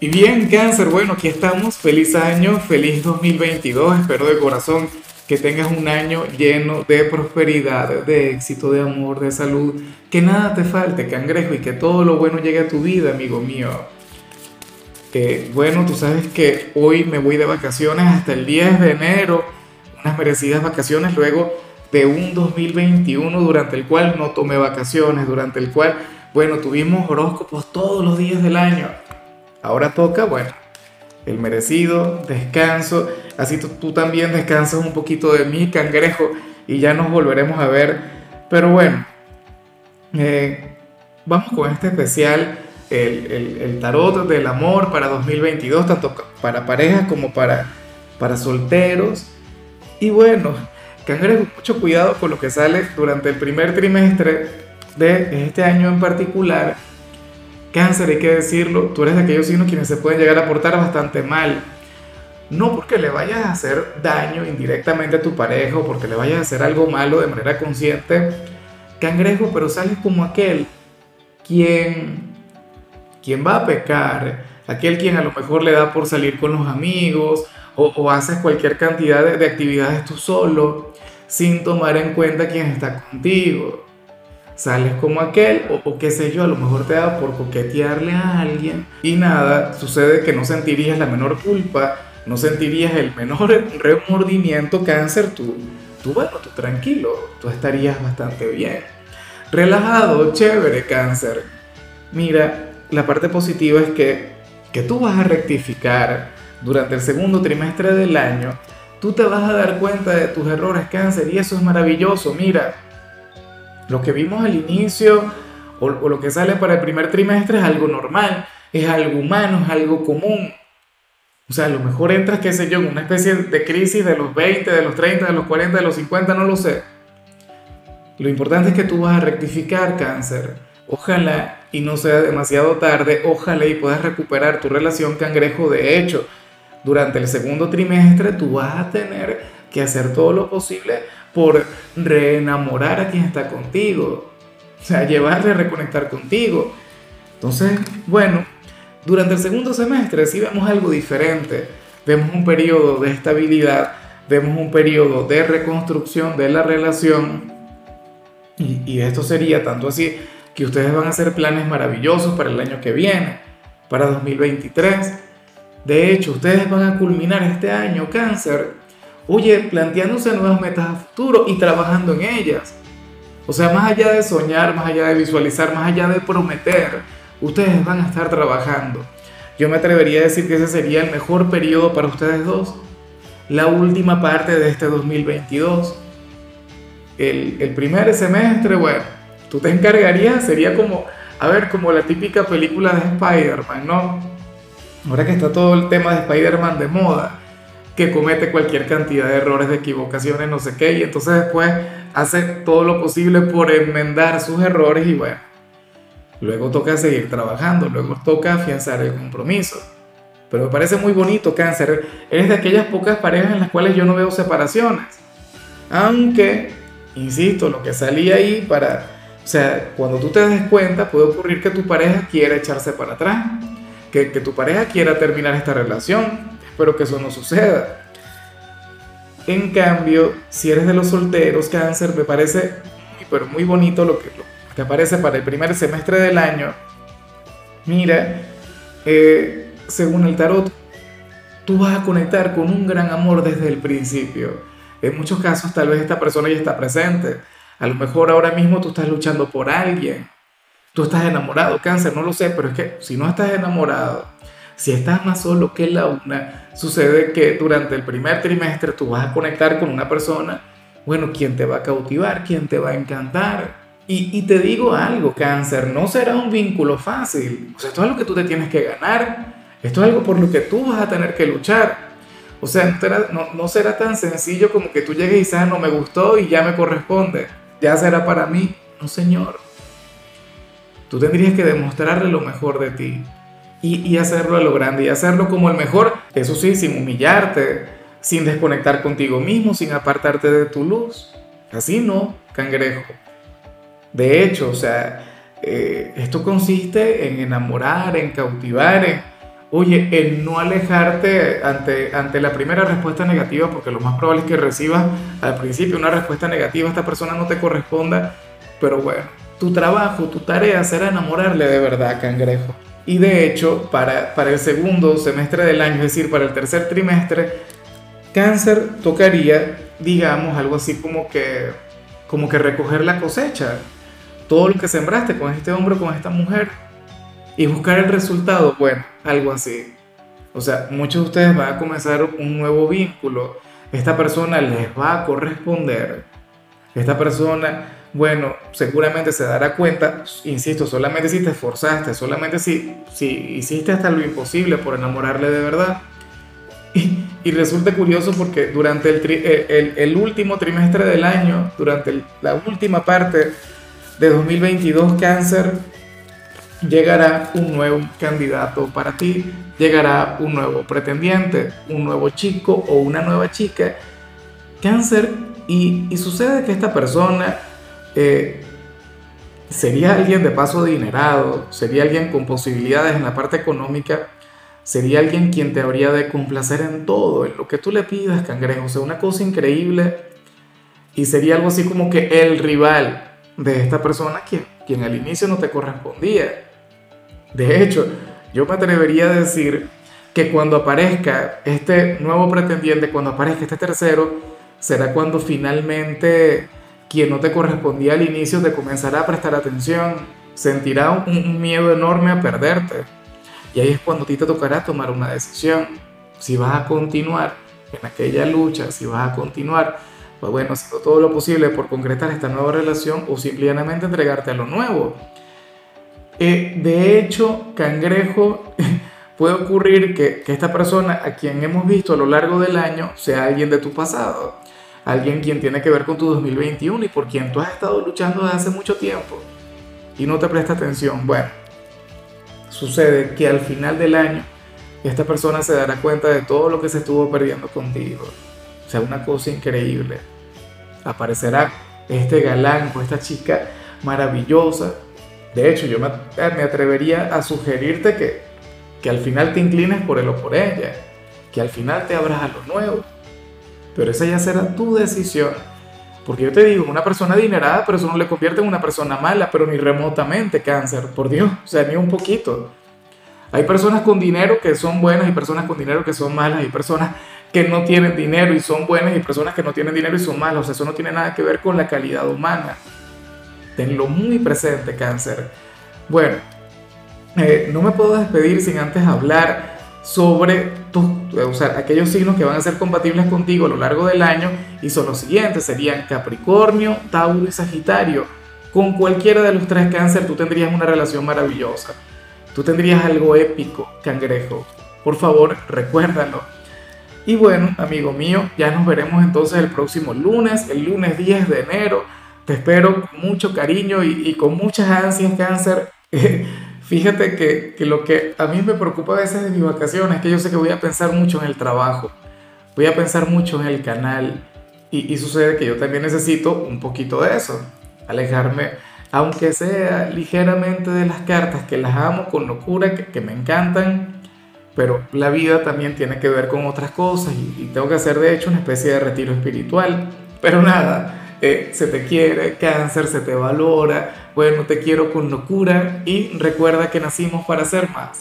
Y bien, cáncer, bueno, aquí estamos. Feliz año, feliz 2022. Espero de corazón que tengas un año lleno de prosperidad, de éxito, de amor, de salud. Que nada te falte, cangrejo, y que todo lo bueno llegue a tu vida, amigo mío. Eh, bueno, tú sabes que hoy me voy de vacaciones hasta el 10 de enero. Unas merecidas vacaciones luego de un 2021 durante el cual no tomé vacaciones, durante el cual, bueno, tuvimos horóscopos todos los días del año Ahora toca, bueno, el merecido descanso. Así tú, también descansas un poquito de mí, cangrejo, y ya nos volveremos a ver. Pero bueno, eh, vamos con este especial, el, el, tarot del amor para 2022, tanto para parejas como para, para solteros. Y bueno, cangrejo, mucho cuidado con lo que sale durante el primer trimestre de este año en particular Cáncer, hay que decirlo, tú eres de aquellos signos quienes se pueden llegar a portar bastante mal. No porque le vayas a hacer daño indirectamente a tu pareja o porque le vayas a hacer algo malo de manera consciente, cangrejo, pero sales como aquel quien, quien va a pecar, aquel quien a lo mejor le da por salir con los amigos o, haces cualquier cantidad de, de actividades tú solo sin tomar en cuenta quién está contigo sales como aquel o, qué sé yo, a lo mejor te da por coquetearle a alguien y nada, sucede que no sentirías la menor culpa, no sentirías el menor remordimiento, cáncer, tú, tú bueno, tú tranquilo, tú estarías bastante bien. Relajado, chévere, cáncer. Mira, la parte positiva es que, que tú vas a rectificar durante el segundo trimestre del año, tú te vas a dar cuenta de tus errores, cáncer, y eso es maravilloso, mira lo que vimos al inicio o, lo que sale para el primer trimestre es algo normal, es algo humano, es algo común. O sea, a lo mejor entras, qué sé yo, en una especie de crisis de los 20, de los 30, de los 40, de los 50, no lo sé. Lo importante es que tú vas a rectificar cáncer. Ojalá y no sea demasiado tarde, ojalá y puedas recuperar tu relación cangrejo. De hecho, durante el segundo trimestre tú vas a tener que hacer todo lo posible por reenamorar a quien está contigo, o sea, llevarle a reconectar contigo. Entonces, bueno, durante el segundo semestre sí vemos algo diferente, vemos un periodo de estabilidad, vemos un periodo de reconstrucción de la relación y, y esto sería tanto así que ustedes van a hacer planes maravillosos para el año que viene, para 2023. De hecho, ustedes van a culminar este año cáncer Oye, planteándose nuevas metas a futuro y trabajando en ellas. O sea, más allá de soñar, más allá de visualizar, más allá de prometer, ustedes van a estar trabajando. Yo me atrevería a decir que ese sería el mejor periodo para ustedes dos. La última parte de este 2022. El, el primer semestre, bueno, tú te encargarías, sería como, a ver, como la típica película de Spider-Man, ¿no? Ahora que está todo el tema de Spider-Man de moda que comete cualquier cantidad de errores, de equivocaciones, no sé qué, y entonces después hace todo lo posible por enmendar sus errores y bueno, luego toca seguir trabajando, luego toca afianzar el compromiso. Pero me parece muy bonito, cáncer. Eres de aquellas pocas parejas en las cuales yo no veo separaciones. Aunque, insisto, lo que salía ahí para... O sea, cuando tú te des cuenta, puede ocurrir que tu pareja quiera echarse para atrás, que, que tu pareja quiera terminar esta relación, pero que eso no suceda. En cambio, si eres de los solteros, cáncer, me parece pero muy bonito lo que, te aparece para el primer semestre del año. Mira, eh, según el tarot, tú vas a conectar con un gran amor desde el principio. En muchos casos tal vez esta persona ya está presente. A lo mejor ahora mismo tú estás luchando por alguien. Tú estás enamorado, cáncer, no lo sé, pero es que si no estás enamorado, si estás más solo que la una, sucede que durante el primer trimestre tú vas a conectar con una persona, bueno, ¿quién te va a cautivar? ¿Quién te va a encantar? Y, te digo algo, cáncer, no será un vínculo fácil. O sea, esto es algo que tú te tienes que ganar. Esto es algo por lo que tú vas a tener que luchar. O sea, no, no, será tan sencillo como que tú llegues y dices, ah, no me gustó y ya me corresponde. Ya será para mí. No, señor. Tú tendrías que demostrarle lo mejor de ti y, hacerlo a lo grande y hacerlo como el mejor, eso sí, sin humillarte, sin desconectar contigo mismo, sin apartarte de tu luz. Así no, cangrejo. De hecho, o sea, eh, esto consiste en enamorar, en cautivar, oye, el no alejarte ante, ante la primera respuesta negativa, porque lo más probable es que recibas al principio una respuesta negativa, esta persona no te corresponda, pero bueno, tu trabajo, tu tarea será enamorarle de verdad, cangrejo. Y de hecho, para, para el segundo semestre del año, es decir, para el tercer trimestre, cáncer tocaría, digamos, algo así como que, como que recoger la cosecha, todo lo que sembraste con este hombre con esta mujer y buscar el resultado, bueno, algo así. O sea, muchos de ustedes van a comenzar un nuevo vínculo. Esta persona les va a corresponder. Esta persona, bueno, seguramente se dará cuenta, insisto, solamente si te esforzaste, solamente si, si hiciste hasta lo imposible por enamorarle de verdad. Y, y resulta curioso porque durante el, eh, el, el, último trimestre del año, durante la última parte de 2022, cáncer llegará un nuevo candidato para ti, llegará un nuevo pretendiente, un nuevo chico o una nueva chica. Cáncer, y, sucede que esta persona eh, sería alguien de paso adinerado, sería alguien con posibilidades en la parte económica, sería alguien quien te habría de complacer en todo, en lo que tú le pidas, cangrejo, o sea, una cosa increíble, y sería algo así como que el rival de esta persona quien, quien al inicio no te correspondía. De hecho, yo me atrevería a decir que cuando aparezca este nuevo pretendiente, cuando aparezca este tercero, será cuando finalmente quien no te correspondía al inicio te comenzará a prestar atención, sentirá un, miedo enorme a perderte. Y ahí es cuando a ti te tocará tomar una decisión. Si vas a continuar en aquella lucha, si vas a continuar, pues bueno, haciendo todo lo posible por concretar esta nueva relación o simplemente entregarte a lo nuevo. Eh, de hecho, cangrejo, puede ocurrir que, que, esta persona a quien hemos visto a lo largo del año sea alguien de tu pasado, alguien quien tiene que ver con tu 2021 y por quien tú has estado luchando desde hace mucho tiempo y no te presta atención. Bueno, sucede que al final del año esta persona se dará cuenta de todo lo que se estuvo perdiendo contigo. O sea, una cosa increíble. Aparecerá este galán o esta chica maravillosa de hecho, yo me, atrevería a sugerirte que, que al final te inclines por él o por ella, que al final te abras a lo nuevo. Pero esa ya será tu decisión. Porque yo te digo, una persona adinerada, pero eso no le convierte en una persona mala, pero ni remotamente cáncer, por Dios, o sea, ni un poquito. Hay personas con dinero que son buenas y personas con dinero que son malas, hay personas que no tienen dinero y son buenas y personas que no tienen dinero y son malas, o sea, eso no tiene nada que ver con la calidad humana. Tenlo muy presente, cáncer. Bueno, eh, no me puedo despedir sin antes hablar sobre tus, o sea, aquellos signos que van a ser compatibles contigo a lo largo del año y son los siguientes, serían Capricornio, Tauro y Sagitario. Con cualquiera de los tres cáncer tú tendrías una relación maravillosa. Tú tendrías algo épico, cangrejo. Por favor, recuérdalo. Y bueno, amigo mío, ya nos veremos entonces el próximo lunes, el lunes 10 de enero te espero con mucho cariño y, con muchas ansias, cáncer. Fíjate que, que, lo que a mí me preocupa a veces de mis vacaciones es que yo sé que voy a pensar mucho en el trabajo, voy a pensar mucho en el canal y, y sucede que yo también necesito un poquito de eso, alejarme, aunque sea ligeramente de las cartas, que las amo con locura, que, que me encantan, pero la vida también tiene que ver con otras cosas y, y tengo que hacer de hecho una especie de retiro espiritual. Pero nada, eh, se te quiere, cáncer, se te valora, bueno, te quiero con locura y recuerda que nacimos para ser más.